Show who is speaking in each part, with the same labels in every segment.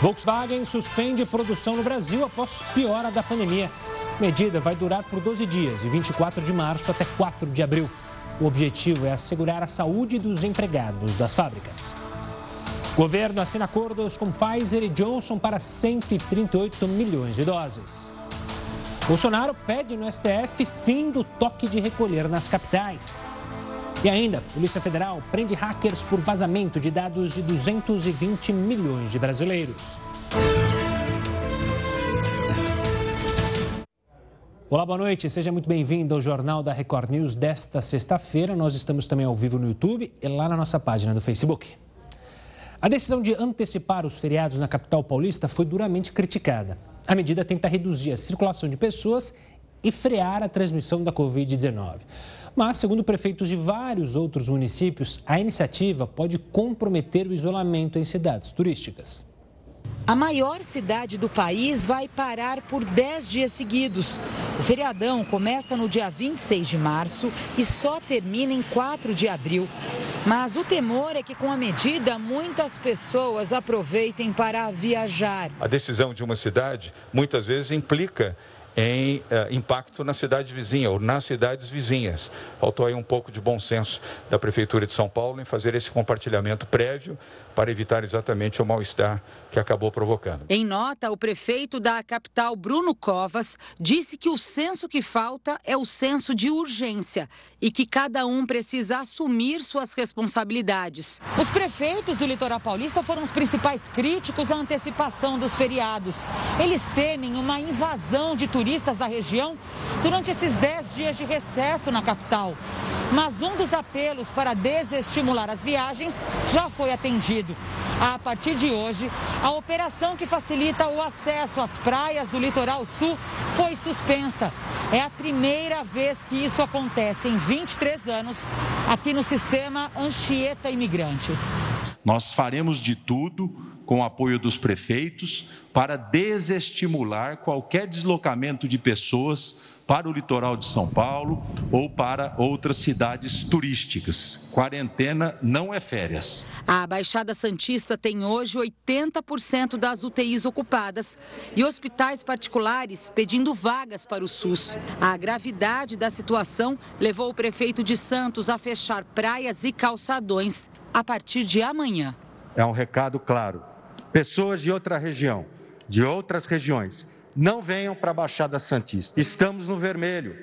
Speaker 1: Volkswagen suspende produção no Brasil após piora da pandemia. Medida vai durar por 12 dias, de 24 de março até 4 de abril. O objetivo é assegurar a saúde dos empregados das fábricas. O governo assina acordos com Pfizer e Johnson para 138 milhões de doses. Bolsonaro pede no STF fim do toque de recolher nas capitais. E ainda, Polícia Federal prende hackers por vazamento de dados de 220 milhões de brasileiros. Olá, boa noite. Seja muito bem-vindo ao Jornal da Record News desta sexta-feira. Nós estamos também ao vivo no YouTube e lá na nossa página do Facebook. A decisão de antecipar os feriados na capital paulista foi duramente criticada. A medida tenta reduzir a circulação de pessoas e frear a transmissão da Covid-19. Mas, segundo prefeitos de vários outros municípios, a iniciativa pode comprometer o isolamento em cidades turísticas.
Speaker 2: A maior cidade do país vai parar por 10 dias seguidos. O feriadão começa no dia 26 de março e só termina em 4 de abril. Mas o temor é que, com a medida, muitas pessoas aproveitem para viajar.
Speaker 3: A decisão de uma cidade muitas vezes implica em uh, impacto na cidade vizinha ou nas cidades vizinhas. Faltou aí um pouco de bom senso da Prefeitura de São Paulo em fazer esse compartilhamento prévio para evitar exatamente o mal-estar que acabou provocando.
Speaker 2: Em nota, o prefeito da capital, Bruno Covas, disse que o senso que falta é o senso de urgência e que cada um precisa assumir suas responsabilidades. Os prefeitos do litoral paulista foram os principais críticos à antecipação dos feriados. Eles temem uma invasão de turistas da região durante esses 10 dias de recesso na capital. Mas um dos apelos para desestimular as viagens já foi atendido. A partir de hoje, a operação que facilita o acesso às praias do litoral sul foi suspensa. É a primeira vez que isso acontece em 23 anos aqui no sistema Anchieta Imigrantes.
Speaker 4: Nós faremos de tudo com o apoio dos prefeitos para desestimular qualquer deslocamento de pessoas para o litoral de São Paulo ou para outras cidades turísticas. Quarentena não é férias.
Speaker 2: A Baixada Santista tem hoje 80% das UTIs ocupadas e hospitais particulares pedindo vagas para o SUS. A gravidade da situação levou o prefeito de Santos a fechar praias e calçadões a partir de amanhã.
Speaker 5: É um recado claro. Pessoas de outra região, de outras regiões, não venham para a Baixada Santista. Estamos no vermelho.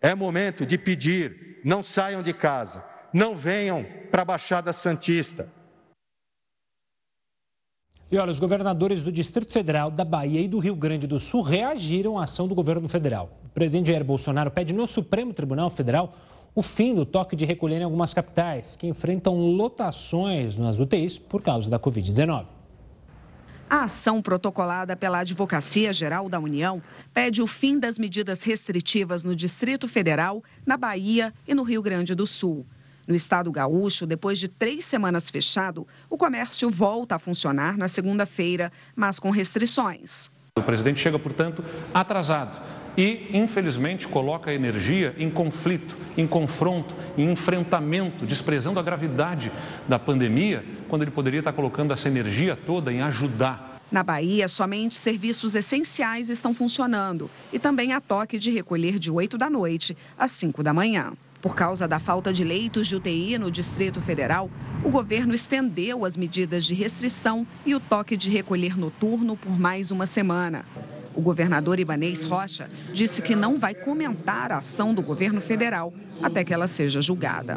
Speaker 5: É momento de pedir, não saiam de casa, não venham para a Baixada Santista.
Speaker 1: E olha, os governadores do Distrito Federal, da Bahia e do Rio Grande do Sul reagiram à ação do governo federal. O presidente Jair Bolsonaro pede no Supremo Tribunal Federal o fim do toque de recolher em algumas capitais, que enfrentam lotações nas UTIs por causa da Covid-19.
Speaker 6: A ação protocolada pela Advocacia Geral da União pede o fim das medidas restritivas no Distrito Federal, na Bahia e no Rio Grande do Sul. No estado gaúcho, depois de três semanas fechado, o comércio volta a funcionar na segunda-feira, mas com restrições.
Speaker 7: O presidente chega, portanto, atrasado e, infelizmente, coloca a energia em conflito, em confronto, em enfrentamento, desprezando a gravidade da pandemia, quando ele poderia estar colocando essa energia toda em ajudar.
Speaker 6: Na Bahia, somente serviços essenciais estão funcionando e também há toque de recolher de 8 da noite às 5 da manhã. Por causa da falta de leitos de UTI no Distrito Federal, o governo estendeu as medidas de restrição e o toque de recolher noturno por mais uma semana. O governador Ibanês Rocha disse que não vai comentar a ação do governo federal até que ela seja julgada.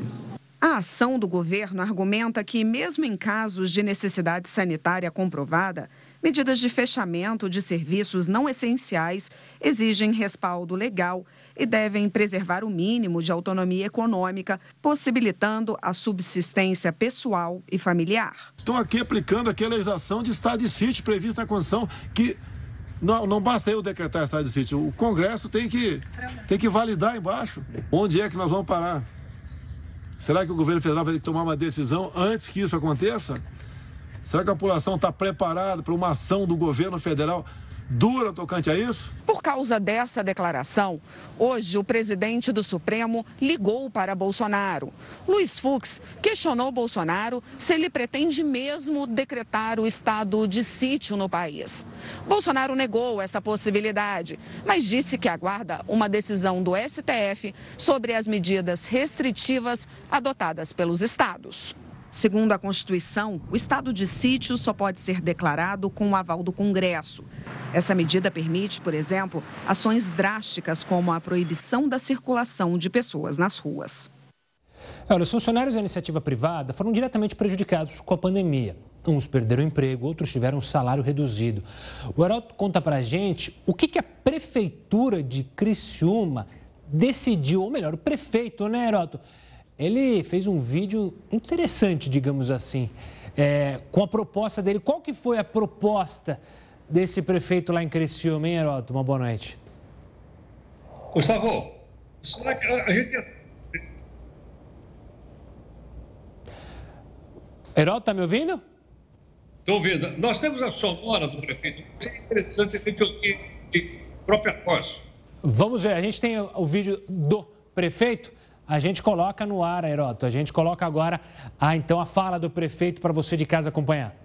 Speaker 6: A ação do governo argumenta que, mesmo em casos de necessidade sanitária comprovada, medidas de fechamento de serviços não essenciais exigem respaldo legal e devem preservar o mínimo de autonomia econômica, possibilitando a subsistência pessoal e familiar.
Speaker 8: Estão aqui aplicando aquela legislação de estado de sítio prevista na Constituição, que não, não basta eu decretar estado de sítio, o Congresso tem que, tem que validar embaixo. Onde é que nós vamos parar? Será que o governo federal vai ter que tomar uma decisão antes que isso aconteça? Será que a população está preparada para uma ação do governo federal dura tocante a isso?
Speaker 6: Por causa dessa declaração, hoje o presidente do Supremo ligou para Bolsonaro. Luiz Fux questionou Bolsonaro se ele pretende mesmo decretar o estado de sítio no país. Bolsonaro negou essa possibilidade, mas disse que aguarda uma decisão do STF sobre as medidas restritivas adotadas pelos estados. Segundo a Constituição, o estado de sítio só pode ser declarado com o aval do Congresso. Essa medida permite, por exemplo, ações drásticas como a proibição da circulação de pessoas nas ruas.
Speaker 1: Olha, os funcionários da iniciativa privada foram diretamente prejudicados com a pandemia. Uns perderam emprego, outros tiveram um salário reduzido. O Heroto conta pra gente o que, que a prefeitura de Criciúma decidiu, ou melhor, o prefeito, né, Heroto? Ele fez um vídeo interessante, digamos assim, é, com a proposta dele. Qual que foi a proposta desse prefeito lá em Criciúma, hein, Heroto? Uma boa noite.
Speaker 9: Gustavo, será que a gente...
Speaker 1: Heroto, tá me ouvindo?
Speaker 9: Estou ouvindo. Nós temos a sonora do prefeito. É interessante a gente ouvir de própria voz.
Speaker 1: Vamos ver, a gente tem o vídeo do prefeito a gente coloca no ar, Aeroto. A gente coloca agora, a, então, a fala do prefeito para você de casa acompanhar.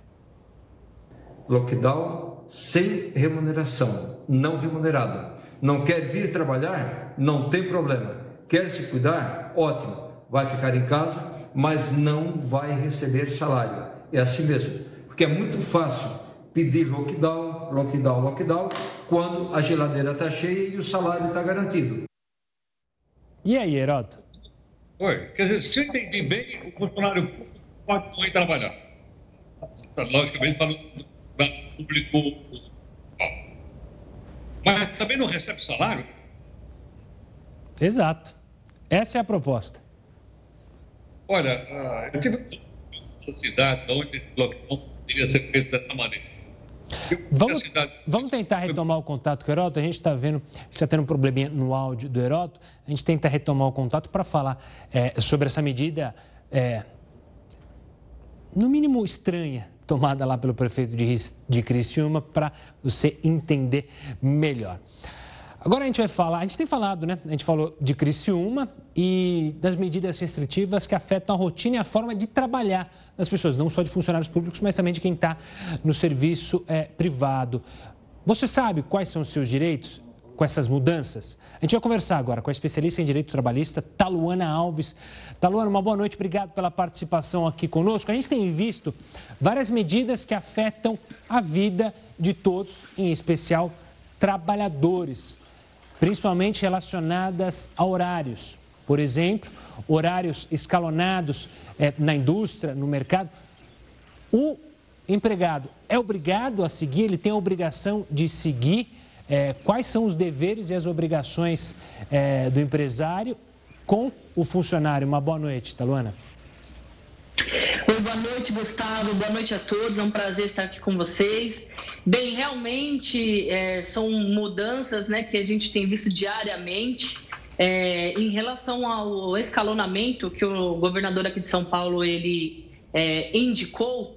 Speaker 10: Lockdown sem remuneração, não remunerada. Não quer vir trabalhar? Não tem problema. Quer se cuidar? Ótimo. Vai ficar em casa, mas não vai receber salário. É assim mesmo. Porque é muito fácil pedir lockdown, lockdown, lockdown, quando a geladeira está cheia e o salário está garantido.
Speaker 1: E aí, Heroto?
Speaker 9: Oi. Quer dizer, se eu entendi bem, o funcionário público pode não ir trabalhar. Logicamente, falando do público. Mas também não recebe salário?
Speaker 1: Exato. Essa é a proposta.
Speaker 9: Olha, ah, eu tive uma cidade onde o lockdown poderia ser feito dessa maneira.
Speaker 1: Vamos, vamos tentar retomar o contato com o Heroto. A gente está vendo, está tendo um probleminha no áudio do Heroto. A gente tenta retomar o contato para falar é, sobre essa medida, é, no mínimo estranha, tomada lá pelo prefeito de, de Criciúma, para você entender melhor. Agora a gente vai falar, a gente tem falado, né? A gente falou de Criciúma e das medidas restritivas que afetam a rotina e a forma de trabalhar das pessoas, não só de funcionários públicos, mas também de quem está no serviço é, privado. Você sabe quais são os seus direitos com essas mudanças? A gente vai conversar agora com a especialista em direito trabalhista, Taluana Alves. Taluana, uma boa noite, obrigado pela participação aqui conosco. A gente tem visto várias medidas que afetam a vida de todos, em especial trabalhadores principalmente relacionadas a horários. Por exemplo, horários escalonados é, na indústria, no mercado. O empregado é obrigado a seguir, ele tem a obrigação de seguir é, quais são os deveres e as obrigações é, do empresário com o funcionário. Uma boa noite, Taluana.
Speaker 11: Boa noite, Gustavo. Boa noite a todos. É um prazer estar aqui com vocês. Bem, realmente é, são mudanças né, que a gente tem visto diariamente. É, em relação ao escalonamento que o governador aqui de São Paulo ele é, indicou,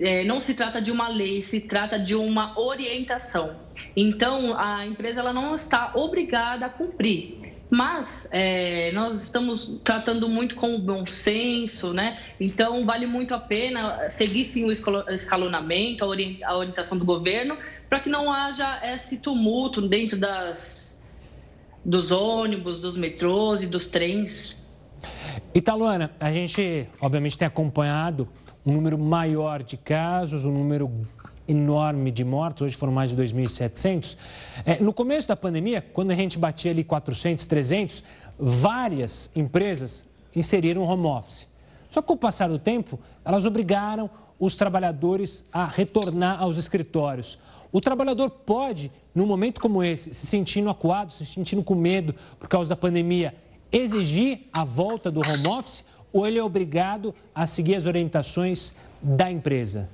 Speaker 11: é, não se trata de uma lei, se trata de uma orientação. Então, a empresa ela não está obrigada a cumprir. Mas é, nós estamos tratando muito com o bom senso, né? Então vale muito a pena seguir sim o escalonamento, a orientação do governo, para que não haja esse tumulto dentro das, dos ônibus, dos metrôs e dos trens.
Speaker 1: Italuana, a gente obviamente tem acompanhado um número maior de casos, um número enorme de mortos, hoje foram mais de 2.700. É, no começo da pandemia, quando a gente batia ali 400, 300, várias empresas inseriram home office. Só que com o passar do tempo, elas obrigaram os trabalhadores a retornar aos escritórios. O trabalhador pode, num momento como esse, se sentindo acuado, se sentindo com medo por causa da pandemia, exigir a volta do home office ou ele é obrigado a seguir as orientações da empresa?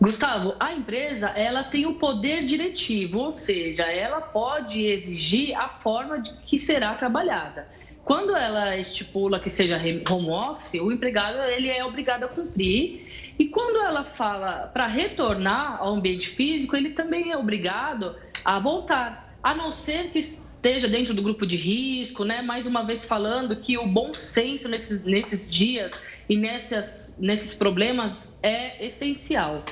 Speaker 11: Gustavo, a empresa ela tem o poder diretivo, ou seja, ela pode exigir a forma de que será trabalhada. Quando ela estipula que seja home office, o empregado ele é obrigado a cumprir E quando ela fala para retornar ao ambiente físico, ele também é obrigado a voltar, a não ser que esteja dentro do grupo de risco, né? Mais uma vez falando que o bom senso nesses, nesses dias e nessas, nesses problemas é essencial.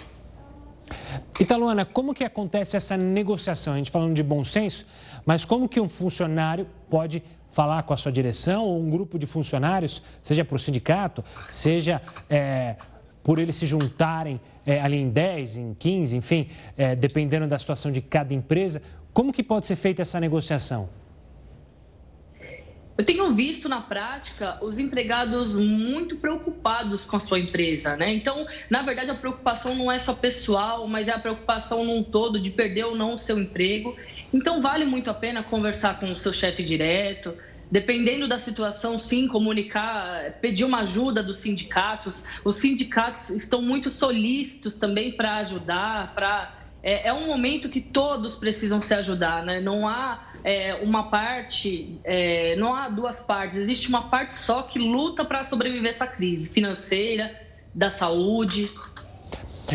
Speaker 1: Italuana, como que acontece essa negociação? A gente falando de bom senso, mas como que um funcionário pode falar com a sua direção ou um grupo de funcionários, seja para o sindicato, seja é, por eles se juntarem é, ali em 10, em 15, enfim, é, dependendo da situação de cada empresa, como que pode ser feita essa negociação?
Speaker 11: Eu tenho visto na prática os empregados muito preocupados com a sua empresa, né? Então, na verdade, a preocupação não é só pessoal, mas é a preocupação num todo de perder ou não o seu emprego. Então, vale muito a pena conversar com o seu chefe direto, dependendo da situação, sim, comunicar, pedir uma ajuda dos sindicatos. Os sindicatos estão muito solícitos também para ajudar, para é, é, um momento que todos precisam se ajudar, né? Não há é, uma parte, é, não há duas partes, existe uma parte só que luta para sobreviver essa crise financeira, da saúde.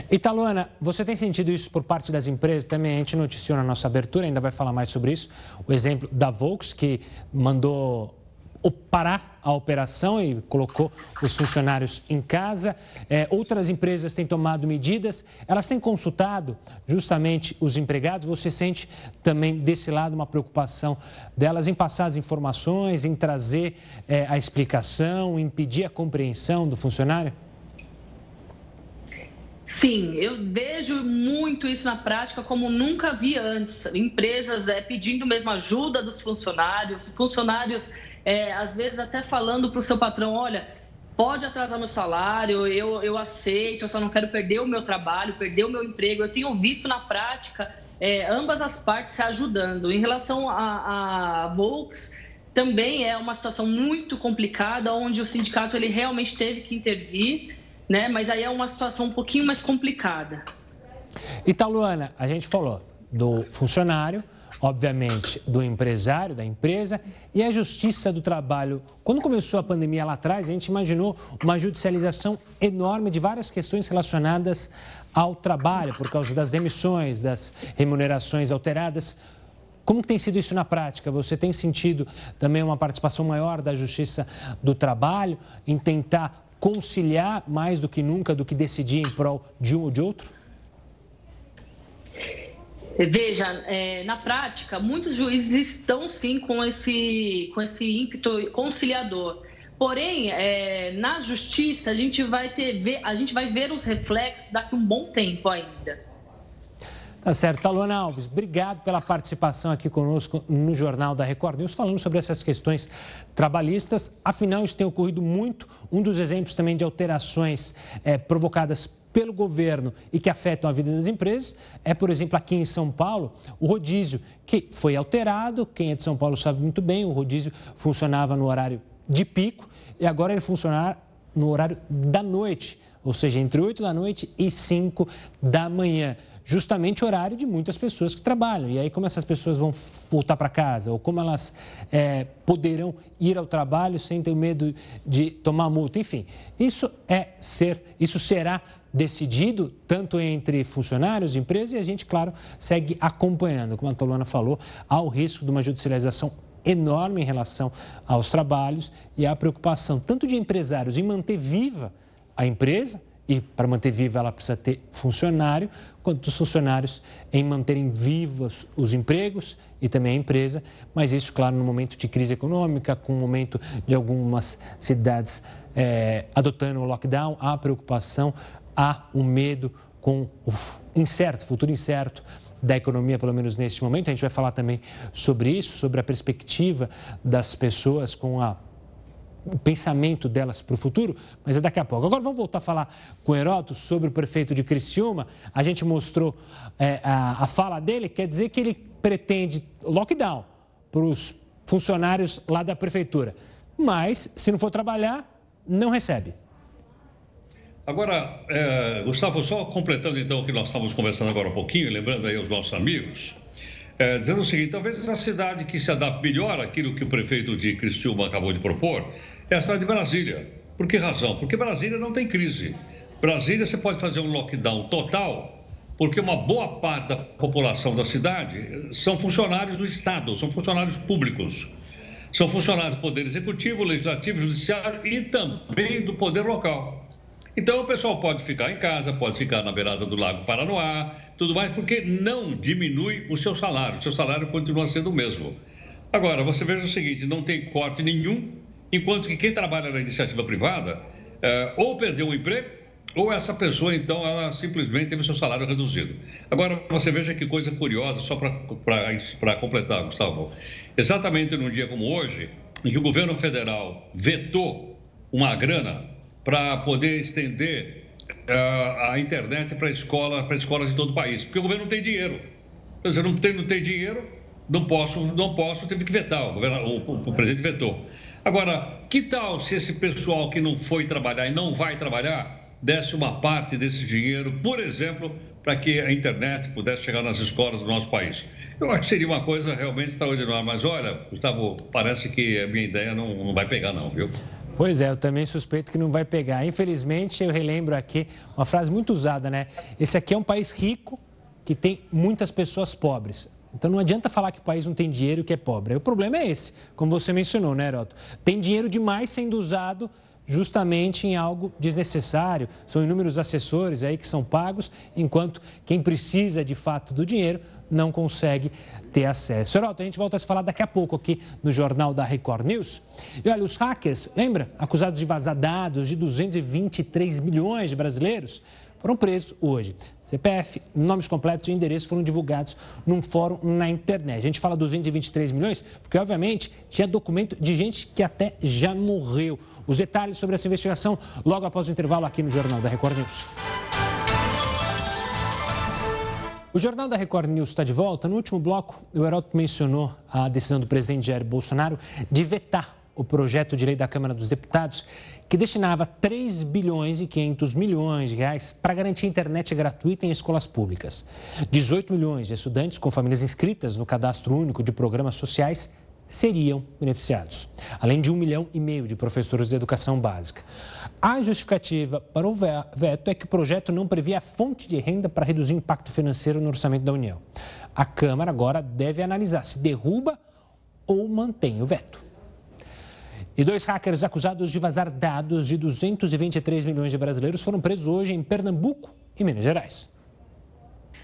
Speaker 1: Italuana, você tem sentido isso por parte das empresas também? A gente noticiou na nossa abertura, ainda vai falar mais sobre isso. O exemplo da Volks, que mandou parar a operação e colocou os funcionários em casa. É, outras empresas têm tomado medidas, elas têm consultado justamente os empregados. Você sente também desse lado uma preocupação delas em passar as informações, em trazer é, a explicação, em pedir a compreensão do funcionário?
Speaker 11: Sim, eu vejo muito isso na prática como nunca vi antes. Empresas é, pedindo mesmo ajuda dos funcionários, funcionários é, às vezes até falando para o seu patrão, olha, pode atrasar meu salário, eu, eu aceito, eu só não quero perder o meu trabalho, perder o meu emprego. Eu tenho visto na prática é, ambas as partes se ajudando. Em relação a, a Volks, também é uma situação muito complicada, onde o sindicato ele realmente teve que intervir, né? mas aí é uma situação um pouquinho mais complicada.
Speaker 1: Italuana, a gente falou do funcionário, obviamente, do empresário, da empresa e a Justiça do Trabalho. Quando começou a pandemia lá atrás, a gente imaginou uma judicialização enorme de várias questões relacionadas ao trabalho, por causa das demissões, das remunerações alteradas. Como tem sido isso na prática? Você tem sentido também uma participação maior da Justiça do Trabalho em tentar conciliar mais do que nunca do que decidir em prol de um ou de outro?
Speaker 11: Veja, é, na prática, muitos juízes estão sim com esse, com esse ímpeto conciliador. Porém, é, na justiça, a gente, vai ter, a gente vai ver os reflexos daqui um bom tempo ainda.
Speaker 1: Tá certo. Talona Alves, obrigado pela participação aqui conosco no Jornal da Record News, falando sobre essas questões trabalhistas. Afinal, isso tem ocorrido muito. Um dos exemplos também de alterações é, provocadas pelo governo e que afetam a vida das empresas é, por exemplo, aqui em São Paulo, o rodízio, que foi alterado. Quem é de São Paulo sabe muito bem, o rodízio funcionava no horário de pico e agora ele funciona no horário da noite, ou seja, entre 8 da noite e 5 da manhã justamente horário de muitas pessoas que trabalham. E aí, como essas pessoas vão voltar para casa, ou como elas é, poderão ir ao trabalho sem ter medo de tomar multa, enfim. Isso é ser, isso será decidido tanto entre funcionários, empresas e a gente, claro, segue acompanhando, como a Tolona falou, há o risco de uma judicialização enorme em relação aos trabalhos e a preocupação tanto de empresários em manter viva a empresa e para manter viva ela precisa ter funcionário, quanto funcionários em manterem vivos os empregos e também a empresa, mas isso, claro, no momento de crise econômica, com o momento de algumas cidades é, adotando o lockdown, há preocupação, há um medo com o incerto, futuro incerto da economia, pelo menos neste momento. A gente vai falar também sobre isso, sobre a perspectiva das pessoas com a o pensamento delas para o futuro, mas é daqui a pouco. Agora vamos voltar a falar com Heroto sobre o prefeito de Criciúma. A gente mostrou é, a, a fala dele, quer dizer que ele pretende lockdown para os funcionários lá da prefeitura. Mas, se não for trabalhar, não recebe.
Speaker 9: Agora, é, Gustavo, só completando então o que nós estávamos conversando agora um pouquinho, lembrando aí aos nossos amigos, é, dizendo o seguinte: talvez a cidade que se adapte melhor àquilo que o prefeito de Criciúma acabou de propor é a cidade de Brasília. Por que razão? Porque Brasília não tem crise. Brasília, você pode fazer um lockdown total, porque uma boa parte da população da cidade são funcionários do Estado, são funcionários públicos. São funcionários do Poder Executivo, Legislativo, Judiciário e também do Poder Local. Então, o pessoal pode ficar em casa, pode ficar na beirada do Lago Paranoá, tudo mais, porque não diminui o seu salário. O seu salário continua sendo o mesmo. Agora, você veja o seguinte: não tem corte nenhum, enquanto que quem trabalha na iniciativa privada é, ou perdeu o emprego, ou essa pessoa, então, ela simplesmente teve seu salário reduzido. Agora, você veja que coisa curiosa, só para completar, Gustavo. Exatamente num dia como hoje, em que o governo federal vetou uma grana para poder estender uh, a internet para escola, para escolas de todo o país, porque o governo não tem dinheiro. Quer dizer, não tem, não tem dinheiro, não posso, não posso, teve que vetar, o, governo, o, o presidente vetou. Agora, que tal se esse pessoal que não foi trabalhar e não vai trabalhar desse uma parte desse dinheiro, por exemplo, para que a internet pudesse chegar nas escolas do nosso país? Eu acho que seria uma coisa realmente extraordinária. Mas olha, Gustavo, parece que a minha ideia não, não vai pegar, não, viu?
Speaker 1: Pois é, eu também suspeito que não vai pegar. Infelizmente, eu relembro aqui uma frase muito usada, né? Esse aqui é um país rico que tem muitas pessoas pobres. Então não adianta falar que o país não tem dinheiro e que é pobre. O problema é esse, como você mencionou, né, Heroto? Tem dinheiro demais sendo usado justamente em algo desnecessário. São inúmeros assessores aí que são pagos, enquanto quem precisa de fato do dinheiro não consegue ter acesso. Heroto, a gente volta a se falar daqui a pouco aqui no Jornal da Record News. E olha, os hackers, lembra? Acusados de vazar dados de 223 milhões de brasileiros, foram presos hoje. CPF, nomes completos e endereços foram divulgados num fórum na internet. A gente fala 223 milhões porque, obviamente, tinha documento de gente que até já morreu. Os detalhes sobre essa investigação logo após o intervalo aqui no Jornal da Record News. O Jornal da Record News está de volta. No último bloco, o Heródoto mencionou a decisão do presidente Jair Bolsonaro de vetar o projeto de lei da Câmara dos Deputados que destinava 3 bilhões e 500 milhões de reais para garantir internet gratuita em escolas públicas. 18 milhões de estudantes com famílias inscritas no Cadastro Único de Programas Sociais seriam beneficiados, além de um milhão e meio de professores de educação básica. A justificativa para o veto é que o projeto não previa fonte de renda para reduzir o impacto financeiro no orçamento da União. A Câmara agora deve analisar se derruba ou mantém o veto. E dois hackers acusados de vazar dados de 223 milhões de brasileiros foram presos hoje em Pernambuco e Minas Gerais.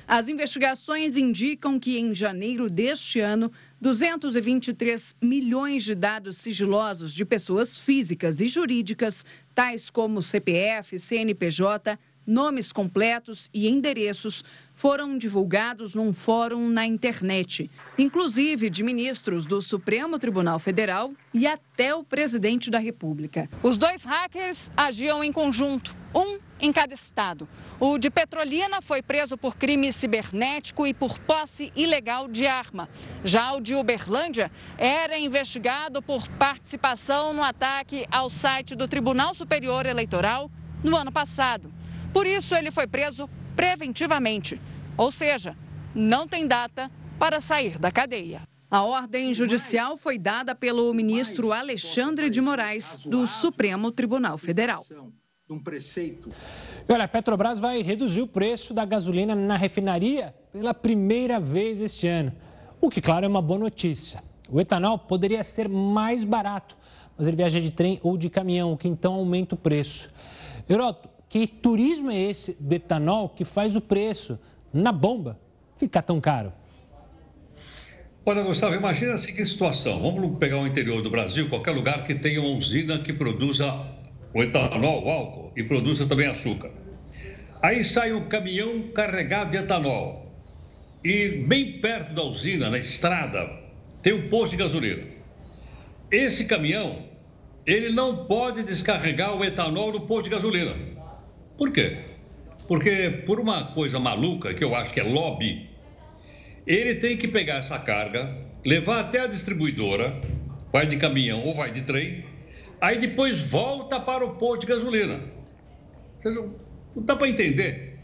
Speaker 6: As investigações indicam que em janeiro deste ano, 223 milhões de dados sigilosos de pessoas físicas e jurídicas, tais como CPF, CNPJ, nomes completos e endereços, foram divulgados num fórum na internet, inclusive de ministros do Supremo Tribunal Federal e até o presidente da República. Os dois hackers agiam em conjunto, um em cada estado. O de Petrolina foi preso por crime cibernético e por posse ilegal de arma. Já o de Uberlândia era investigado por participação no ataque ao site do Tribunal Superior Eleitoral no ano passado. Por isso, ele foi preso preventivamente, ou seja, não tem data para sair da cadeia. A ordem judicial foi dada pelo ministro Alexandre de Moraes, do Supremo Tribunal Federal. Um
Speaker 1: preceito. E olha, a Petrobras vai reduzir o preço da gasolina na refinaria pela primeira vez este ano. O que, claro, é uma boa notícia. O etanol poderia ser mais barato, mas ele viaja de trem ou de caminhão, o que então aumenta o preço. Euroto, que turismo é esse do etanol que faz o preço na bomba ficar tão caro?
Speaker 9: Olha, Gustavo, imagina a seguinte situação. Vamos pegar o interior do Brasil, qualquer lugar que tenha uma usina que produza o etanol, o álcool, e produza também açúcar. Aí sai um caminhão carregado de etanol. E bem perto da usina, na estrada, tem um posto de gasolina. Esse caminhão, ele não pode descarregar o etanol no posto de gasolina. Por quê? Porque por uma coisa maluca, que eu acho que é lobby, ele tem que pegar essa carga, levar até a distribuidora, vai de caminhão ou vai de trem, aí depois volta para o posto de gasolina. Não dá para entender.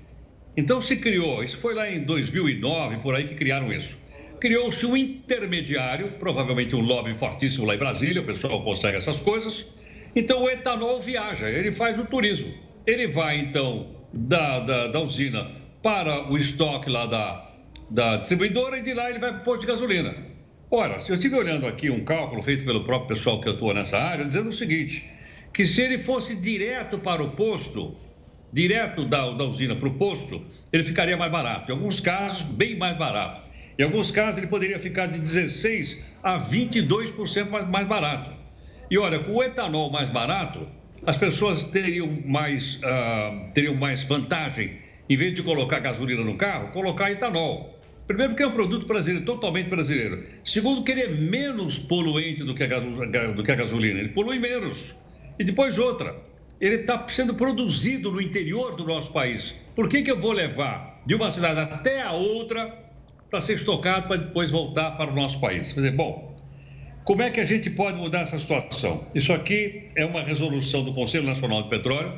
Speaker 9: Então se criou, isso foi lá em 2009, por aí que criaram isso. Criou-se um intermediário, provavelmente um lobby fortíssimo lá em Brasília, o pessoal consegue essas coisas. Então o etanol viaja, ele faz o turismo. Ele vai então da, da, da usina para o estoque lá da, da distribuidora e de lá ele vai para o posto de gasolina. Ora, eu estive olhando aqui um cálculo feito pelo próprio pessoal que atua nessa área, dizendo o seguinte, que se ele fosse direto para o posto, direto da, da usina para o posto, ele ficaria mais barato. Em alguns casos, bem mais barato. Em alguns casos, ele poderia ficar de 16% a 22% mais, mais barato. E olha, com o etanol mais barato, as pessoas teriam mais, uh, teriam mais vantagem, em vez de colocar gasolina no carro, colocar etanol. Primeiro, porque é um produto brasileiro, totalmente brasileiro. Segundo, que ele é menos poluente do que a, do que a gasolina, ele polui menos. E depois outra, ele está sendo produzido no interior do nosso país. Por que, que eu vou levar de uma cidade até a outra para ser estocado para depois voltar para o nosso país? Quer dizer, bom, como é que a gente pode mudar essa situação? Isso aqui é uma resolução do Conselho Nacional de Petróleo.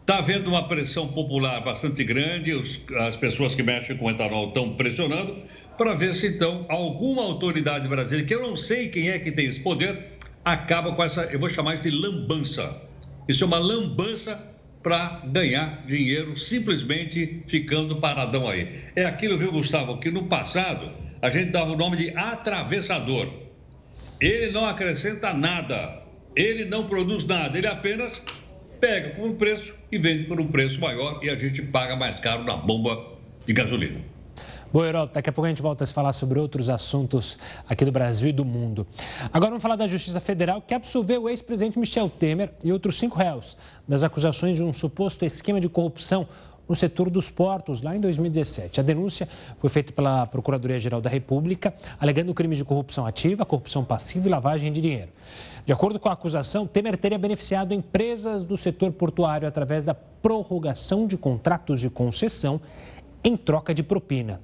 Speaker 9: Está havendo uma pressão popular bastante grande, os, as pessoas que mexem com etanol estão pressionando para ver se então alguma autoridade brasileira, que eu não sei quem é que tem esse poder, acaba com essa, eu vou chamar isso de lambança. Isso é uma lambança para ganhar dinheiro simplesmente ficando paradão aí. É aquilo, viu, Gustavo, que no passado a gente dava o nome de atravessador. Ele não acrescenta nada, ele não produz nada, ele apenas pega por um preço e vende por um preço maior e a gente paga mais caro na bomba de gasolina.
Speaker 1: Boa, Herói, daqui a pouco a gente volta a se falar sobre outros assuntos aqui do Brasil e do mundo. Agora vamos falar da Justiça Federal, que absolveu o ex-presidente Michel Temer e outros cinco réus das acusações de um suposto esquema de corrupção no setor dos portos, lá em 2017. A denúncia foi feita pela Procuradoria-Geral da República, alegando crimes de corrupção ativa, corrupção passiva e lavagem de dinheiro. De acordo com a acusação, Temer teria beneficiado empresas do setor portuário através da prorrogação de contratos de concessão em troca de propina.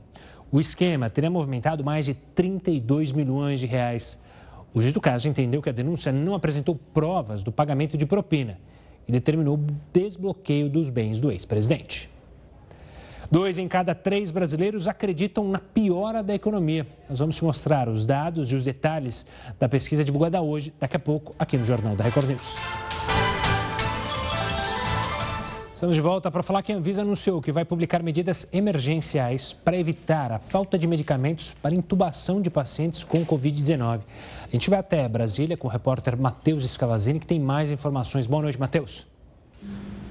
Speaker 1: O esquema teria movimentado mais de 32 milhões de reais. O juiz do caso entendeu que a denúncia não apresentou provas do pagamento de propina e determinou o desbloqueio dos bens do ex-presidente. Dois em cada três brasileiros acreditam na piora da economia. Nós vamos te mostrar os dados e os detalhes da pesquisa divulgada hoje, daqui a pouco, aqui no Jornal da Record News. Estamos de volta para falar que a Anvisa anunciou que vai publicar medidas emergenciais para evitar a falta de medicamentos para intubação de pacientes com Covid-19. A gente vai até Brasília com o repórter Matheus Escavazini, que tem mais informações. Boa noite, Matheus.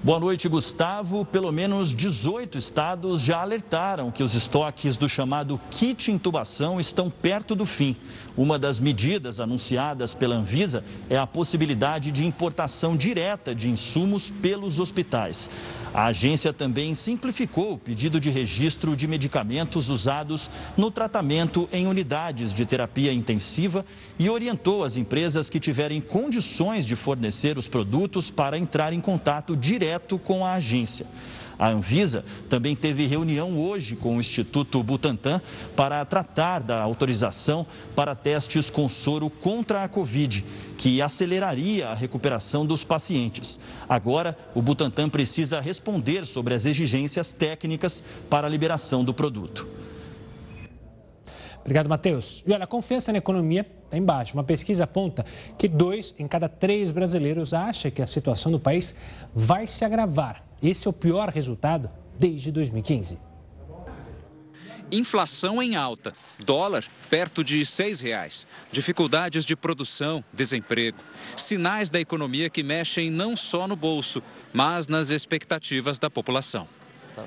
Speaker 12: Boa noite, Gustavo. Pelo menos 18 estados já alertaram que os estoques do chamado kit intubação estão perto do fim. Uma das medidas anunciadas pela Anvisa é a possibilidade de importação direta de insumos pelos hospitais. A agência também simplificou o pedido de registro de medicamentos usados no tratamento em unidades de terapia intensiva e orientou as empresas que tiverem condições de fornecer os produtos para entrar em contato direto com a agência. A Anvisa também teve reunião hoje com o Instituto Butantan para tratar da autorização para testes com soro contra a Covid, que aceleraria a recuperação dos pacientes. Agora, o Butantan precisa responder sobre as exigências técnicas para a liberação do produto.
Speaker 1: Obrigado, Matheus. E olha, a confiança na economia está embaixo. Uma pesquisa aponta que dois em cada três brasileiros acha que a situação do país vai se agravar. Esse é o pior resultado desde 2015.
Speaker 13: Inflação em alta, dólar perto de R$ reais, dificuldades de produção, desemprego, sinais da economia que mexem não só no bolso, mas nas expectativas da população.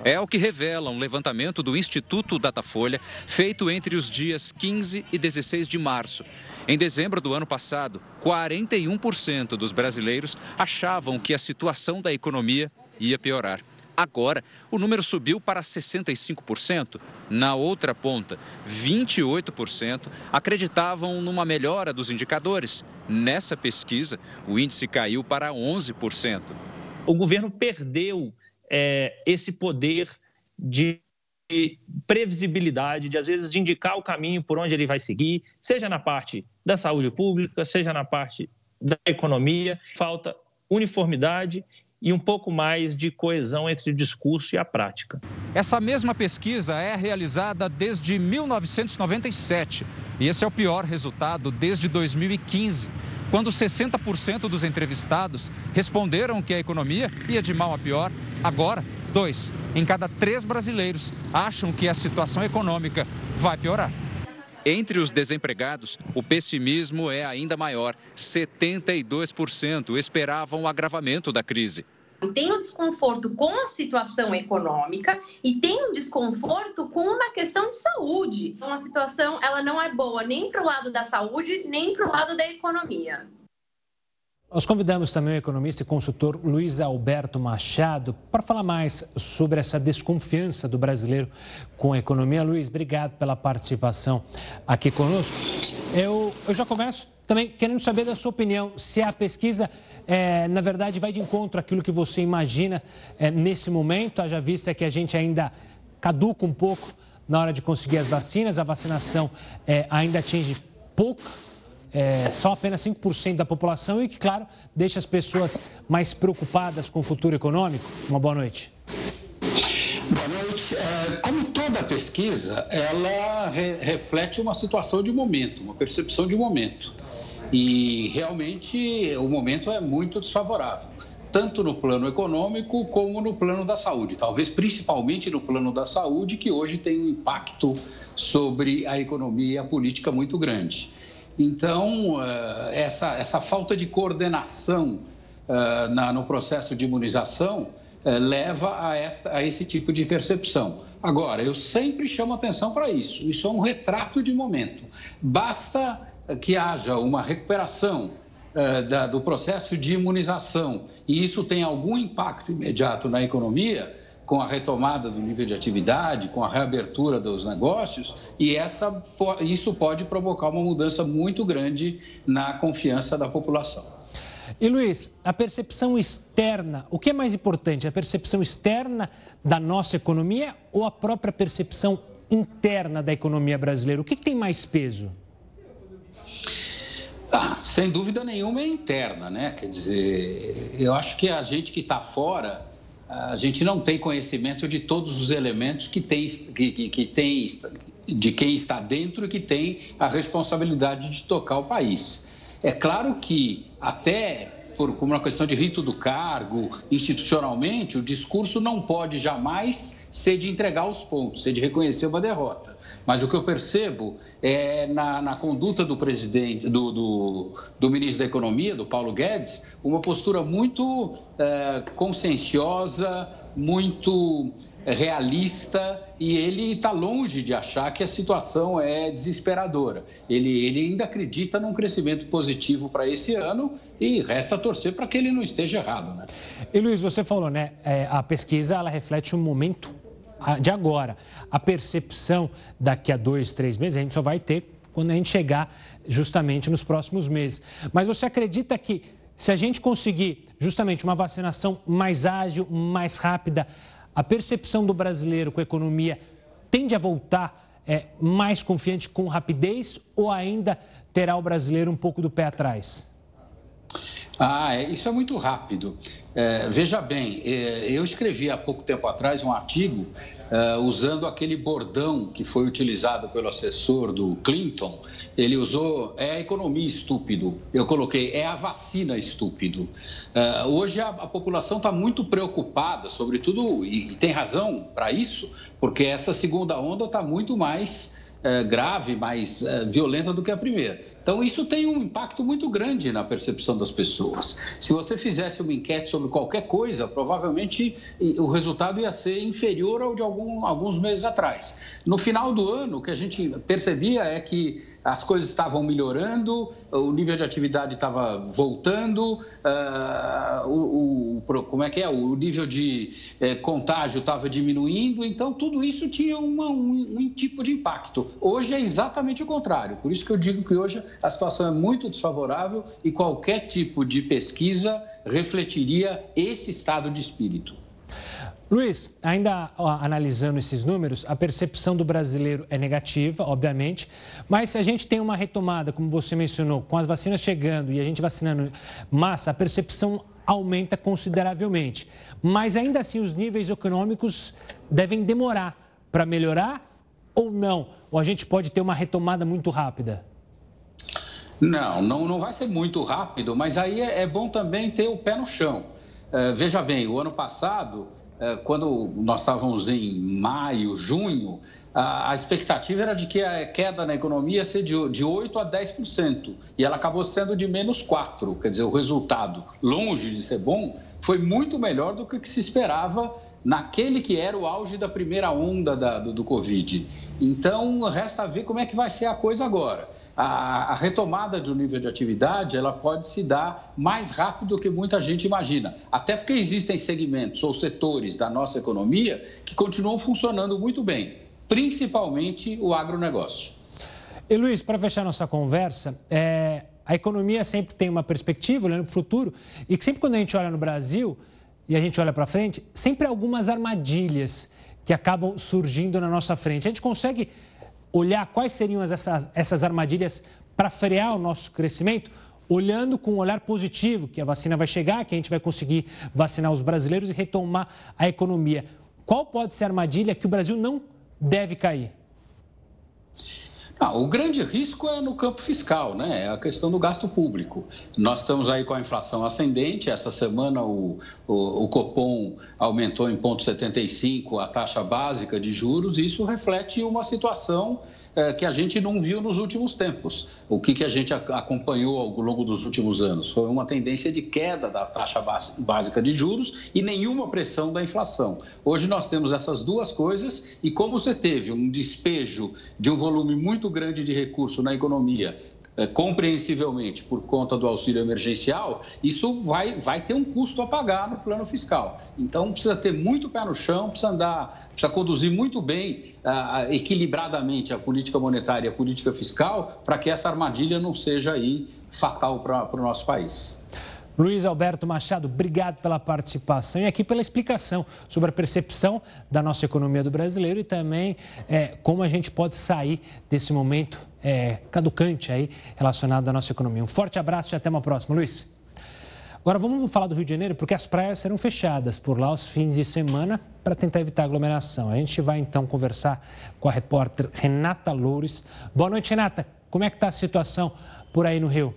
Speaker 13: É o que revela um levantamento do Instituto Datafolha, feito entre os dias 15 e 16 de março. Em dezembro do ano passado, 41% dos brasileiros achavam que a situação da economia ia piorar. Agora, o número subiu para 65%. Na outra ponta, 28% acreditavam numa melhora dos indicadores. Nessa pesquisa, o índice caiu para 11%.
Speaker 14: O governo perdeu é, esse poder de previsibilidade, de às vezes de indicar o caminho por onde ele vai seguir, seja na parte da saúde pública, seja na parte da economia. Falta uniformidade e um pouco mais de coesão entre o discurso e a prática.
Speaker 13: Essa mesma pesquisa é realizada desde 1997 e esse é o pior resultado desde 2015. Quando 60% dos entrevistados responderam que a economia ia de mal a pior, agora, dois em cada três brasileiros acham que a situação econômica vai piorar. Entre os desempregados, o pessimismo é ainda maior. 72% esperavam o agravamento da crise.
Speaker 15: Tem um desconforto com a situação econômica e tem um desconforto com uma questão de saúde. Então, a situação ela não é boa nem para o lado da saúde, nem para o lado da economia.
Speaker 1: Nós convidamos também o economista e consultor Luiz Alberto Machado para falar mais sobre essa desconfiança do brasileiro com a economia. Luiz, obrigado pela participação aqui conosco. Eu, eu já começo também querendo saber da sua opinião, se a pesquisa, é, na verdade, vai de encontro àquilo que você imagina é, nesse momento, haja vista que a gente ainda caduca um pouco na hora de conseguir as vacinas, a vacinação é, ainda atinge pouca é, só apenas 5% da população e que, claro, deixa as pessoas mais preocupadas com o futuro econômico? Uma boa noite.
Speaker 16: Boa noite. É, como toda pesquisa, ela re reflete uma situação de momento, uma percepção de momento. E realmente o momento é muito desfavorável, tanto no plano econômico como no plano da saúde. Talvez principalmente no plano da saúde, que hoje tem um impacto sobre a economia e a política muito grande. Então, eh, essa, essa falta de coordenação eh, no processo de imunização eh, leva a, esta, a esse tipo de percepção. Agora, eu sempre chamo atenção para isso. Isso é um retrato de momento. Basta que haja uma recuperação da, do processo de imunização e isso tem algum impacto imediato na economia, com a retomada do nível de atividade, com a reabertura dos negócios, e essa, isso pode provocar uma mudança muito grande na confiança da população.
Speaker 1: E Luiz, a percepção externa, o que é mais importante? A percepção externa da nossa economia ou a própria percepção interna da economia brasileira? O que tem mais peso?
Speaker 16: Sem dúvida nenhuma é interna, né? Quer dizer, eu acho que a gente que está fora a gente não tem conhecimento de todos os elementos que tem, que, que tem de quem está dentro e que tem a responsabilidade de tocar o país. É claro que até por como uma questão de rito do cargo, institucionalmente, o discurso não pode jamais ser de entregar os pontos, ser de reconhecer uma derrota. Mas o que eu percebo é na, na conduta do presidente, do, do, do, ministro da Economia, do Paulo Guedes, uma postura muito é, conscienciosa, muito realista e ele está longe de achar que a situação é desesperadora. Ele, ele ainda acredita num crescimento positivo para esse ano e resta torcer para que ele não esteja errado. Né?
Speaker 1: E Luiz, você falou, né? É, a pesquisa ela reflete um momento de agora. A percepção daqui a dois, três meses, a gente só vai ter quando a gente chegar justamente nos próximos meses. Mas você acredita que se a gente conseguir justamente uma vacinação mais ágil, mais rápida, a percepção do brasileiro com a economia tende a voltar é, mais confiante com rapidez ou ainda terá o brasileiro um pouco do pé atrás?
Speaker 16: Ah, é, isso é muito rápido. É, veja bem, é, eu escrevi há pouco tempo atrás um artigo é, usando aquele bordão que foi utilizado pelo assessor do Clinton. Ele usou é a economia estúpido. Eu coloquei é a vacina estúpido. É, hoje a, a população está muito preocupada, sobretudo e, e tem razão para isso, porque essa segunda onda está muito mais é, grave, mais violenta do que a primeira. Então, isso tem um impacto muito grande na percepção das pessoas. Se você fizesse uma enquete sobre qualquer coisa, provavelmente o resultado ia ser inferior ao de algum, alguns meses atrás. No final do ano, o que a gente percebia é que as coisas estavam melhorando, o nível de atividade estava voltando, uh, o, o, como é que é? O nível de eh, contágio estava diminuindo, então tudo isso tinha uma, um, um tipo de impacto. Hoje é exatamente o contrário, por isso que eu digo que hoje a situação é muito desfavorável e qualquer tipo de pesquisa refletiria esse estado de espírito.
Speaker 1: Luiz, ainda ó, analisando esses números, a percepção do brasileiro é negativa, obviamente, mas se a gente tem uma retomada, como você mencionou, com as vacinas chegando e a gente vacinando massa, a percepção aumenta consideravelmente. Mas ainda assim, os níveis econômicos devem demorar para melhorar ou não? Ou a gente pode ter uma retomada muito rápida?
Speaker 16: Não, não, não vai ser muito rápido, mas aí é, é bom também ter o pé no chão. É, veja bem, o ano passado, é, quando nós estávamos em maio, junho, a, a, expectativa era de que a queda na economia ia ser de, de 8% a 10%, e ela acabou sendo de menos 4%. Quer dizer, o resultado, longe de ser bom, foi muito melhor do que que se esperava naquele que era o auge da primeira onda da, do, do Covid. Então, resta ver como é que vai ser a coisa agora. A, a, retomada do nível de atividade ela pode se dar mais rápido do que muita gente imagina. Até porque existem segmentos ou setores da nossa economia que continuam funcionando muito bem, principalmente o agronegócio.
Speaker 1: E Luiz, para fechar nossa conversa, é, a economia sempre tem uma perspectiva, olhando para o futuro, e que sempre quando a gente olha no Brasil, e a gente olha para frente, sempre há algumas armadilhas que acabam surgindo na nossa frente. A gente consegue olhar quais seriam essas, essas armadilhas para frear o nosso crescimento, olhando com um olhar positivo, que a vacina vai chegar, que a gente vai conseguir vacinar os brasileiros e retomar a economia. Qual pode ser a armadilha que o Brasil não deve cair?
Speaker 16: Ah, o grande risco é no campo fiscal, né? É a questão do gasto público. Nós estamos aí com a inflação ascendente. Essa semana o, o, o Copom aumentou em 0,75 a taxa básica de juros. Isso reflete uma situação é, que a gente não viu nos últimos tempos. O que, que a gente acompanhou ao longo dos últimos anos? Foi uma tendência de queda da taxa básica de juros e nenhuma pressão da inflação. Hoje nós temos essas duas coisas e como você teve um despejo de um volume muito grande de recurso na economia compreensivelmente por conta do auxílio emergencial, isso vai, vai ter um custo a pagar no plano fiscal. Então precisa ter muito pé no chão, precisa andar, precisa conduzir muito bem, uh, equilibradamente a política monetária e a política fiscal, para que essa armadilha não seja aí fatal para o nosso país.
Speaker 1: Luiz Alberto Machado, obrigado pela participação e aqui pela explicação sobre a percepção da nossa economia do brasileiro e também é, como a gente pode sair desse momento é, caducante aí relacionado à nossa economia. Um forte abraço e até uma próxima, Luiz. Agora vamos falar do Rio de Janeiro, porque as praias serão fechadas por lá os fins de semana para tentar evitar aglomeração. A gente vai então conversar com a repórter Renata Loures. Boa noite, Renata. Como é que está a situação por aí no Rio?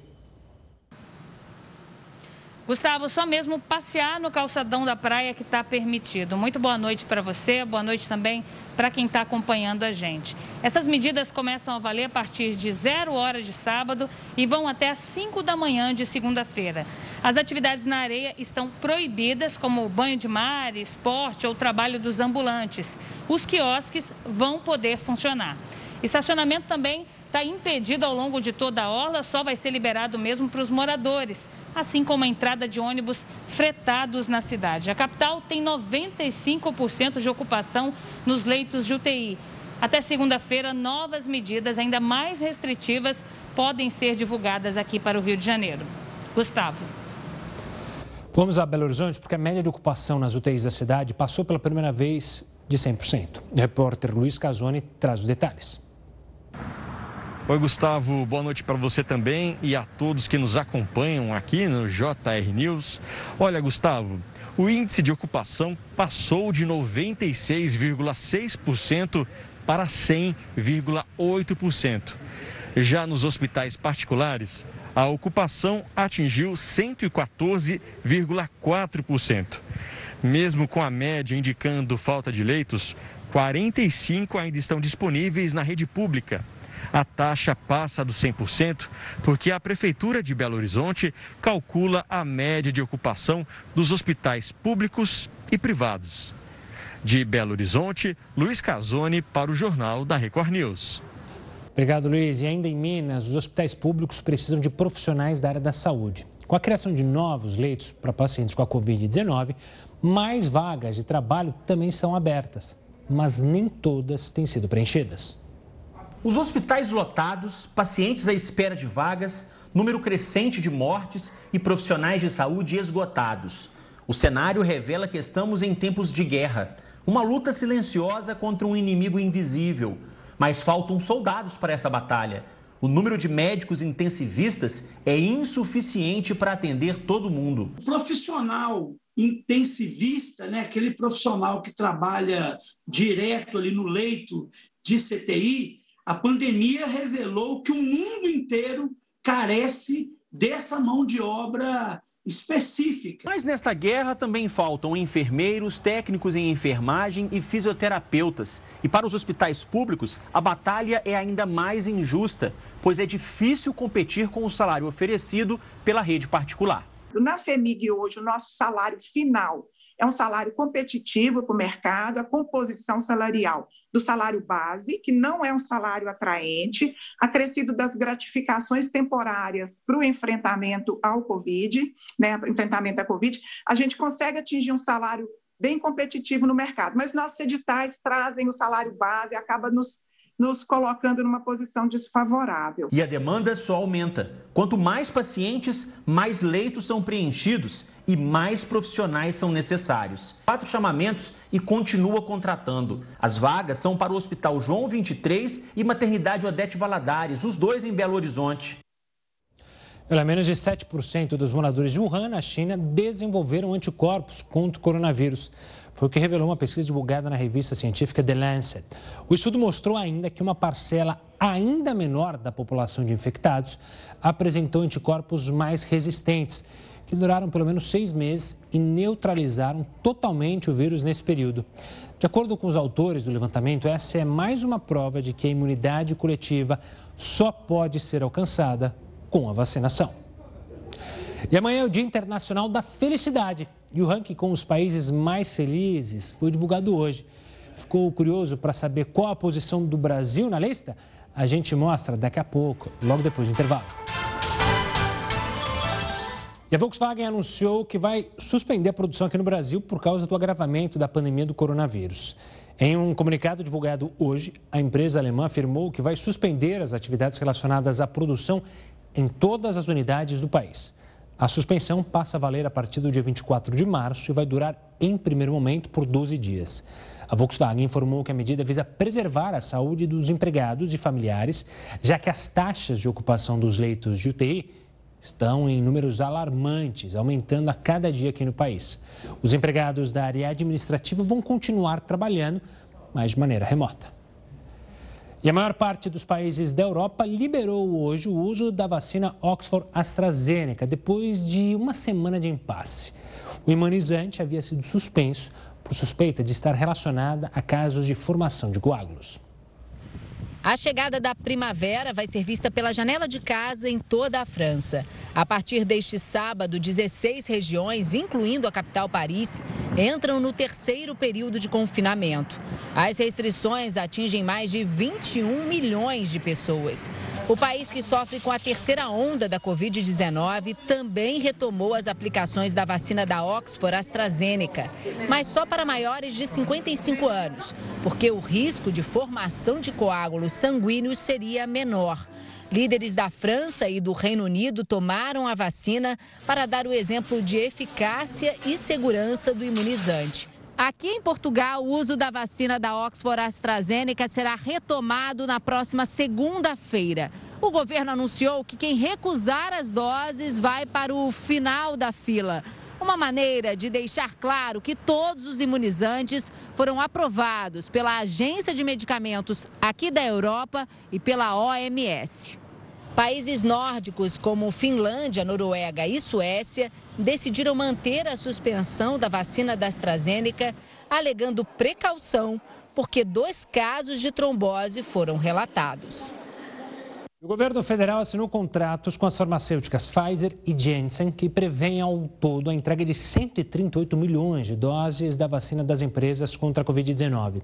Speaker 17: Gustavo, só mesmo passear no calçadão da praia que está permitido. Muito boa noite para você, boa noite também para quem está acompanhando a gente. Essas medidas começam a valer a partir de zero hora de sábado e vão até às 5 da manhã de segunda-feira. As atividades na areia estão proibidas, como banho de mar, esporte ou trabalho dos ambulantes. Os quiosques vão poder funcionar. Estacionamento também está impedido ao longo de toda a orla, só vai ser liberado mesmo para os moradores, assim como a entrada de ônibus fretados na cidade. A capital tem 95% de ocupação nos leitos de UTI. Até segunda-feira, novas medidas ainda mais restritivas podem ser divulgadas aqui para o Rio de Janeiro. Gustavo.
Speaker 1: Vamos a Belo Horizonte, porque a média de ocupação nas UTIs da cidade passou pela primeira vez de 100%. O repórter Luiz Casoni traz os detalhes.
Speaker 18: Oi, Gustavo, boa noite para você também e a todos que nos acompanham aqui no JR News. Olha, Gustavo, o índice de ocupação passou de 96,6% para 100,8%. Já nos hospitais particulares, a ocupação atingiu 114,4%. Mesmo com a média indicando falta de leitos, 45 ainda estão disponíveis na rede pública a taxa passa dos 100% porque a Prefeitura de Belo Horizonte calcula a média de ocupação dos hospitais públicos e privados. De Belo Horizonte, Luiz Casoni para o Jornal da Record News.
Speaker 1: Obrigado, Luiz. E ainda em Minas, os hospitais públicos precisam de profissionais da área da saúde. Com a criação de novos leitos para pacientes com a Covid-19, mais vagas de trabalho também são abertas, mas nem todas têm sido preenchidas.
Speaker 19: Os hospitais lotados, pacientes à espera de vagas, número crescente de mortes e profissionais de saúde esgotados. O cenário revela que estamos em tempos de guerra, uma luta silenciosa contra um inimigo invisível. Mas faltam soldados para esta batalha. O número de médicos intensivistas é insuficiente para atender todo mundo.
Speaker 20: O profissional intensivista, né, aquele profissional que trabalha direto ali no leito de CTI, a pandemia revelou que o mundo inteiro carece dessa mão de obra específica.
Speaker 19: Mas nesta guerra também faltam enfermeiros, técnicos em enfermagem e fisioterapeutas. E para os hospitais públicos, a batalha é ainda mais injusta, pois é difícil competir com o salário oferecido pela rede particular.
Speaker 21: Na FEMIG hoje, o nosso salário final é um salário competitivo para o mercado, a composição salarial do salário base, que não é um salário atraente, acrescido das gratificações temporárias para o enfrentamento ao Covid, né, enfrentamento à Covid, a gente consegue atingir um salário bem competitivo no mercado. Mas nossos editais trazem o salário base, acaba nos nos colocando numa posição desfavorável.
Speaker 19: E a demanda só aumenta. Quanto mais pacientes, mais leitos são preenchidos e mais profissionais são necessários. Quatro chamamentos e continua contratando. As vagas são para o Hospital João 23 e Maternidade Odete Valadares, os dois em Belo Horizonte.
Speaker 1: Pelo menos de 7% dos moradores de Wuhan, na China, desenvolveram anticorpos contra o coronavírus. Foi o que revelou uma pesquisa divulgada na revista científica The Lancet. O estudo mostrou ainda que uma parcela ainda menor da população de infectados apresentou anticorpos mais resistentes, que duraram pelo menos seis meses e neutralizaram totalmente o vírus nesse período. De acordo com os autores do levantamento, essa é mais uma prova de que a imunidade coletiva só pode ser alcançada com a vacinação. E amanhã é o Dia Internacional da Felicidade. E o ranking com os países mais felizes foi divulgado hoje. Ficou curioso para saber qual a posição do Brasil na lista? A gente mostra daqui a pouco, logo depois do intervalo. E a Volkswagen anunciou que vai suspender a produção aqui no Brasil por causa do agravamento da pandemia do coronavírus. Em um comunicado divulgado hoje, a empresa alemã afirmou que vai suspender as atividades relacionadas à produção em todas as unidades do país. A suspensão passa a valer a partir do dia 24 de março e vai durar, em primeiro momento, por 12 dias. A Volkswagen informou que a medida visa preservar a saúde dos empregados e familiares, já que as taxas de ocupação dos leitos de UTI estão em números alarmantes, aumentando a cada dia aqui no país. Os empregados da área administrativa vão continuar trabalhando, mas de maneira remota. E a maior parte dos países da Europa liberou hoje o uso da vacina Oxford AstraZeneca, depois de uma semana de impasse. O imunizante havia sido suspenso por suspeita de estar relacionada a casos de formação de coágulos.
Speaker 22: A chegada da primavera vai ser vista pela janela de casa em toda a França. A partir deste sábado, 16 regiões, incluindo a capital Paris, entram no terceiro período de confinamento. As restrições atingem mais de 21 milhões de pessoas. O país que sofre com a terceira onda da Covid-19 também retomou as aplicações da vacina da Oxford AstraZeneca, mas só para maiores de 55 anos, porque o risco de formação de coágulos sanguíneos seria menor. Líderes da França e do Reino Unido tomaram a vacina para dar o exemplo de eficácia e segurança do imunizante. Aqui em Portugal, o uso da vacina da Oxford AstraZeneca será retomado na próxima segunda-feira. O governo anunciou que quem recusar as doses vai para o final da fila. Uma maneira de deixar claro que todos os imunizantes foram aprovados pela Agência de Medicamentos aqui da Europa e pela OMS. Países nórdicos como Finlândia, Noruega e Suécia decidiram manter a suspensão da vacina da AstraZeneca, alegando precaução, porque dois casos de trombose foram relatados.
Speaker 1: O governo federal assinou contratos com as farmacêuticas Pfizer e Janssen, que prevêem ao todo a entrega de 138 milhões de doses da vacina das empresas contra a Covid-19.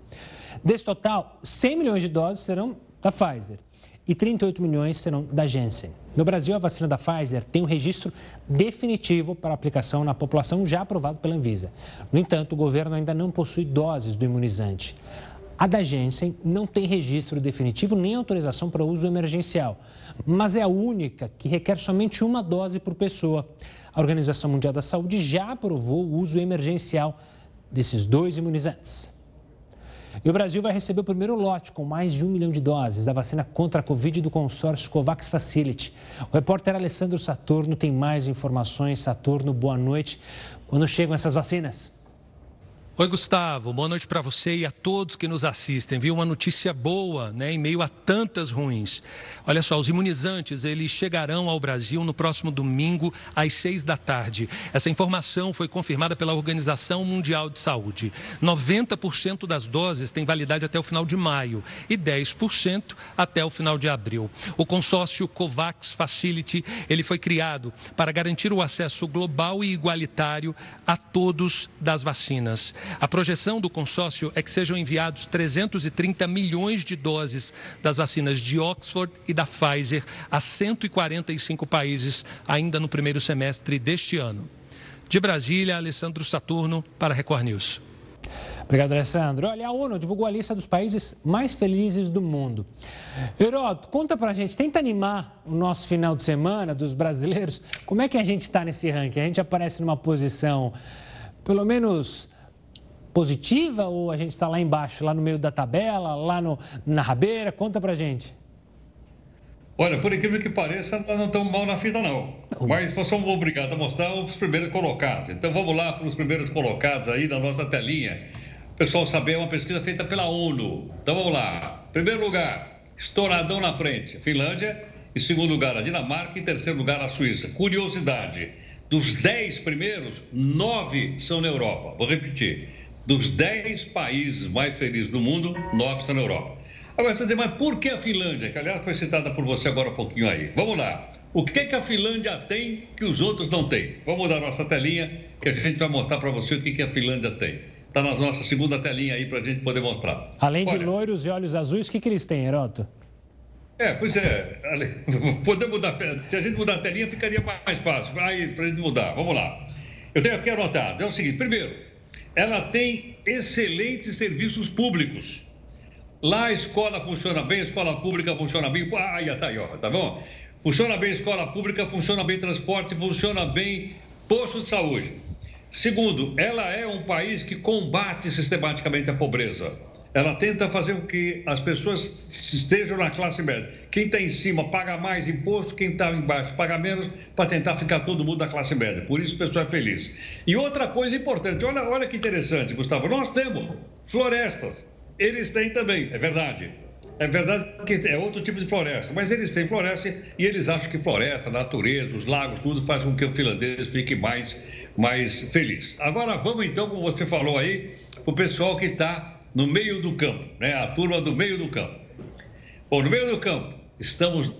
Speaker 1: Desse total, 100 milhões de doses serão da Pfizer e 38 milhões serão da Janssen. No Brasil, a vacina da Pfizer tem um registro definitivo para aplicação na população já aprovado pela Anvisa. No entanto, o governo ainda não possui doses do imunizante. A da Janssen não tem registro definitivo nem autorização para uso emergencial, mas é a única que requer somente uma dose por pessoa. A Organização Mundial da Saúde já aprovou o uso emergencial desses dois imunizantes. E o Brasil vai receber o primeiro lote com mais de um milhão de doses da vacina contra a Covid do consórcio COVAX Facility. O repórter Alessandro Saturno tem mais informações. Saturno, boa noite. Quando chegam essas vacinas?
Speaker 23: Oi, Gustavo. Boa noite para você e a todos que nos assistem. Viu uma notícia boa, né, em meio a tantas ruins. Olha só, os imunizantes, eles chegarão ao Brasil no próximo domingo às seis da tarde. Essa informação foi confirmada pela Organização Mundial de Saúde. 90% das doses têm validade até o final de maio e 10% até o final de abril. O consórcio COVAX Facility, ele foi criado para garantir o acesso global e igualitário a todos das vacinas. A projeção do consórcio é que sejam enviados 330 milhões de doses das vacinas de Oxford e da Pfizer a 145 países ainda no primeiro semestre deste ano. De Brasília, Alessandro Saturno para Record News.
Speaker 1: Obrigado, Alessandro. Olha, a ONU divulgou a lista dos países mais felizes do mundo. Heródoto, conta pra gente, tenta animar o nosso final de semana dos brasileiros. Como é que a gente está nesse ranking? A gente aparece numa posição, pelo menos positiva ou a gente está lá embaixo, lá no meio da tabela, lá no, na rabeira? Conta pra gente.
Speaker 9: Olha, por incrível que pareça, nós não estamos mal na fita, não. Mas nós somos obrigados a mostrar os primeiros colocados. Então vamos lá para os primeiros colocados aí na nossa telinha. O pessoal saber, é uma pesquisa feita pela ONU. Então vamos lá. Primeiro lugar, estouradão na frente, Finlândia. Em segundo lugar, a Dinamarca. Em terceiro lugar, a Suíça. Curiosidade: dos dez primeiros, nove são na Europa. Vou repetir dos 10 países mais felizes do mundo, 9 estão na Europa. Agora você diz, mas por que a Finlândia? Que aliás foi citada por você agora um pouquinho aí. Vamos lá. O que, que a Finlândia tem que os outros não têm? Vamos dar nossa telinha que a gente vai mostrar para você o que, que a Finlândia tem. Está na nossa segunda telinha aí para a gente poder mostrar.
Speaker 1: Além Olha, de loiros e olhos azuis, o que, que eles têm, Heroto?
Speaker 9: É, pois é. Poder mudar, se a gente mudar a telinha, ficaria mais fácil. Aí, para a gente mudar. Vamos lá. Eu tenho aqui anotado. É o seguinte: primeiro, ela tem excelentes serviços públicos. Lá a escola funciona bem, a escola pública funciona bem. Ah, tá aí, ó, tá bom? Funciona bem a escola pública, funciona bem transporte, funciona bem posto de saúde. Segundo, ela é um país que combate sistematicamente a pobreza. Ela tenta fazer com que as pessoas estejam na classe média. Quem está em cima paga mais imposto, quem está embaixo paga menos, para tentar ficar todo mundo na classe média. Por isso, o pessoal é feliz. E outra coisa importante, olha, olha que interessante, Gustavo. Nós temos florestas. Eles têm também, é verdade. É verdade que é outro tipo de floresta, mas eles têm floresta e eles acham que floresta, natureza, os lagos, tudo faz com que o finlandês fique mais, mais feliz. Agora vamos então, como você falou aí, para o pessoal que está no meio do campo, né? A turma do meio do campo. Bom, no meio do campo, estamos.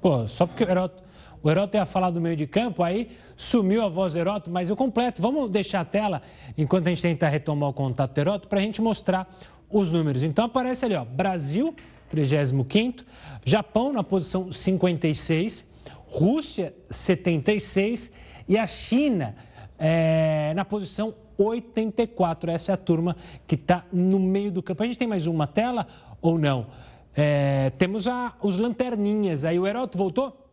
Speaker 1: Pô, só porque o Heroto, o Heroto ia falar do meio de campo, aí sumiu a voz do Heroto, mas eu completo. Vamos deixar a tela, enquanto a gente tenta retomar o contato do Heroto, para a gente mostrar os números. Então aparece ali, ó, Brasil, 35, Japão na posição 56, Rússia, 76 e a China é, na posição 84. Essa é a turma que está no meio do campo. A gente tem mais uma tela ou não? É, temos a, os lanterninhas aí. O Heroto voltou?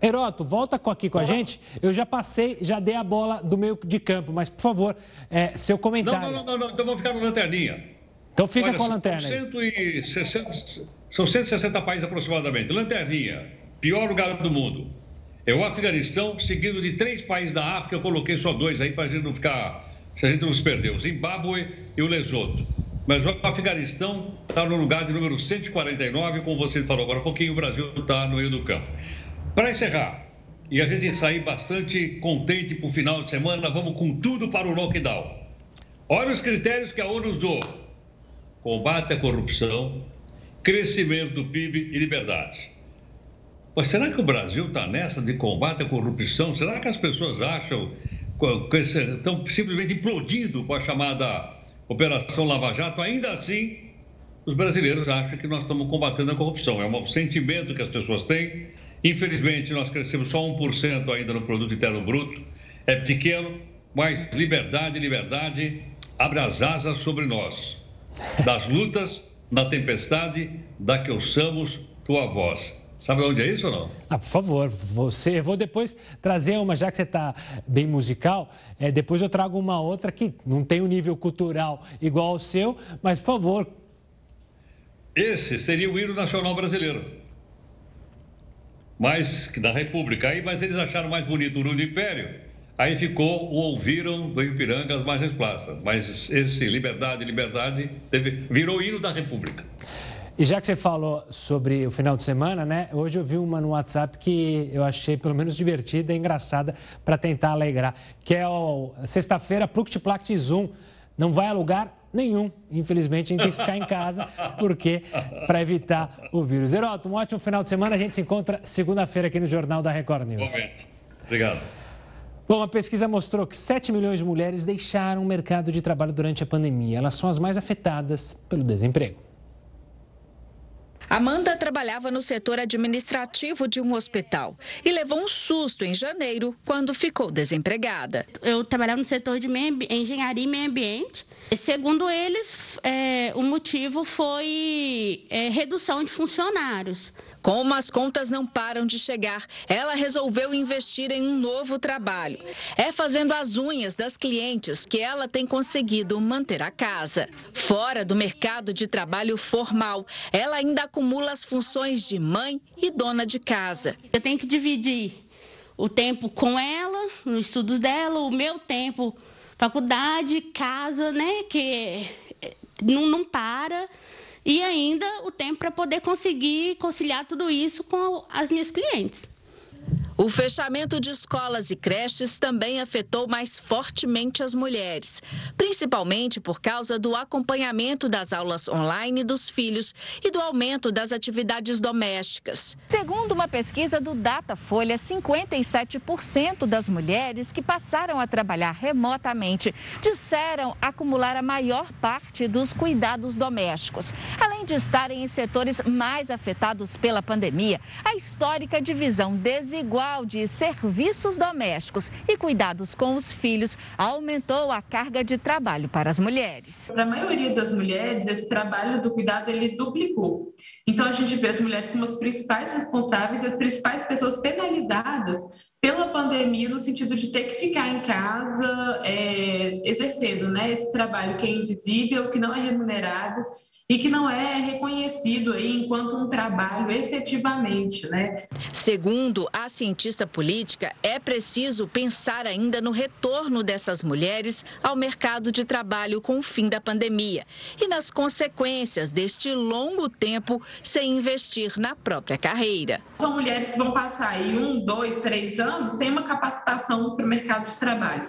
Speaker 1: Heroto, volta aqui com a gente. Eu já passei, já dei a bola do meio de campo, mas por favor, é, seu comentário.
Speaker 9: Não, não, não, não, então vamos ficar no lanterninha.
Speaker 1: Então fica Olha, com a lanterna.
Speaker 9: São 160, são 160 países aproximadamente. Lanterninha, pior lugar do mundo é o Afeganistão, seguido de três países da África. Eu coloquei só dois aí para a gente não ficar. Se a gente não se perder: o Zimbábue e o Lesoto. Mas o Afeganistão está no lugar de número 149, como você falou agora há pouquinho, o Brasil está no meio do campo. Para encerrar, e a gente sair bastante contente para o final de semana, vamos com tudo para o lockdown. Olha os critérios que a ONU usou: combate à corrupção, crescimento do PIB e liberdade. Mas será que o Brasil está nessa de combate à corrupção? Será que as pessoas acham que estão simplesmente implodindo com a chamada Operação Lava Jato? Ainda assim, os brasileiros acham que nós estamos combatendo a corrupção. É um sentimento que as pessoas têm. Infelizmente, nós crescemos só 1% ainda no produto interno bruto. É pequeno, mas liberdade, liberdade abre as asas sobre nós. Das lutas, na tempestade, da que ouçamos tua voz. Sabe onde é isso ou não?
Speaker 1: Ah, por favor, você. Eu vou depois trazer uma, já que você está bem musical, é, depois eu trago uma outra que não tem um nível cultural igual ao seu, mas por favor.
Speaker 9: Esse seria o hino nacional brasileiro. Mas da República aí, mas eles acharam mais bonito o do Império. Aí ficou o ouviram do Ipiranga as margens praças. Mas esse liberdade, liberdade, teve, virou hino da República.
Speaker 1: E já que você falou sobre o final de semana, né? Hoje eu vi uma no WhatsApp que eu achei pelo menos divertida e engraçada para tentar alegrar, que é o sexta-feira Pluct Plact Zoom. Não vai a lugar nenhum. Infelizmente, a gente tem que ficar em casa, porque para evitar o vírus. Heroto, um ótimo final de semana. A gente se encontra segunda-feira aqui no Jornal da Record News.
Speaker 9: Obrigado.
Speaker 1: Bom, a pesquisa mostrou que 7 milhões de mulheres deixaram o mercado de trabalho durante a pandemia. Elas são as mais afetadas pelo desemprego.
Speaker 24: Amanda trabalhava no setor administrativo de um hospital e levou um susto em janeiro quando ficou desempregada.
Speaker 25: Eu trabalhava no setor de engenharia e meio ambiente. Segundo eles, é, o motivo foi é, redução de funcionários.
Speaker 24: Como as contas não param de chegar, ela resolveu investir em um novo trabalho. É fazendo as unhas das clientes que ela tem conseguido manter a casa. Fora do mercado de trabalho formal, ela ainda acumula as funções de mãe e dona de casa.
Speaker 25: Eu tenho que dividir o tempo com ela, nos estudos dela, o meu tempo, faculdade, casa, né? Que não, não para e ainda o tempo para poder conseguir conciliar tudo isso com as minhas clientes.
Speaker 24: O fechamento de escolas e creches também afetou mais fortemente as mulheres, principalmente por causa do acompanhamento das aulas online dos filhos e do aumento das atividades domésticas.
Speaker 17: Segundo uma pesquisa do Datafolha, 57% das mulheres que passaram a trabalhar remotamente disseram acumular a maior parte dos cuidados domésticos. Além de estarem em setores mais afetados pela pandemia, a histórica divisão desigual de serviços domésticos e cuidados com os filhos aumentou a carga de trabalho para as mulheres.
Speaker 26: Para a maioria das mulheres, esse trabalho do cuidado ele duplicou. Então a gente vê as mulheres como as principais responsáveis, as principais pessoas penalizadas pela pandemia, no sentido de ter que ficar em casa é, exercendo né, esse trabalho que é invisível, que não é remunerado e que não é reconhecido aí enquanto um trabalho efetivamente, né?
Speaker 24: Segundo a cientista política, é preciso pensar ainda no retorno dessas mulheres ao mercado de trabalho com o fim da pandemia e nas consequências deste longo tempo sem investir na própria carreira.
Speaker 26: São mulheres que vão passar aí um, dois, três anos sem uma capacitação para o mercado de trabalho.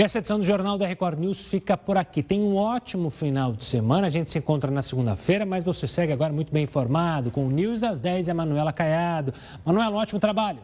Speaker 1: E essa edição do Jornal da Record News fica por aqui. Tem um ótimo final de semana. A gente se encontra na segunda-feira, mas você segue agora muito bem informado com o News das 10 e a Manuela Caiado. Manuela, um ótimo trabalho.